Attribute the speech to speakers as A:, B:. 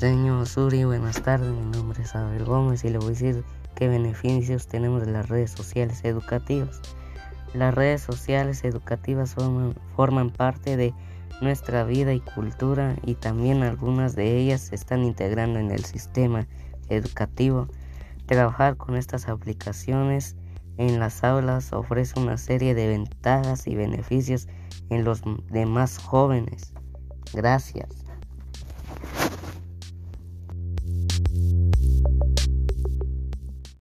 A: Señor Suri, buenas tardes. Mi nombre es Abel Gómez y le voy a decir qué beneficios tenemos de las redes sociales educativas. Las redes sociales educativas forman, forman parte de nuestra vida y cultura y también algunas de ellas se están integrando en el sistema educativo. Trabajar con estas aplicaciones en las aulas ofrece una serie de ventajas y beneficios en los demás jóvenes. Gracias.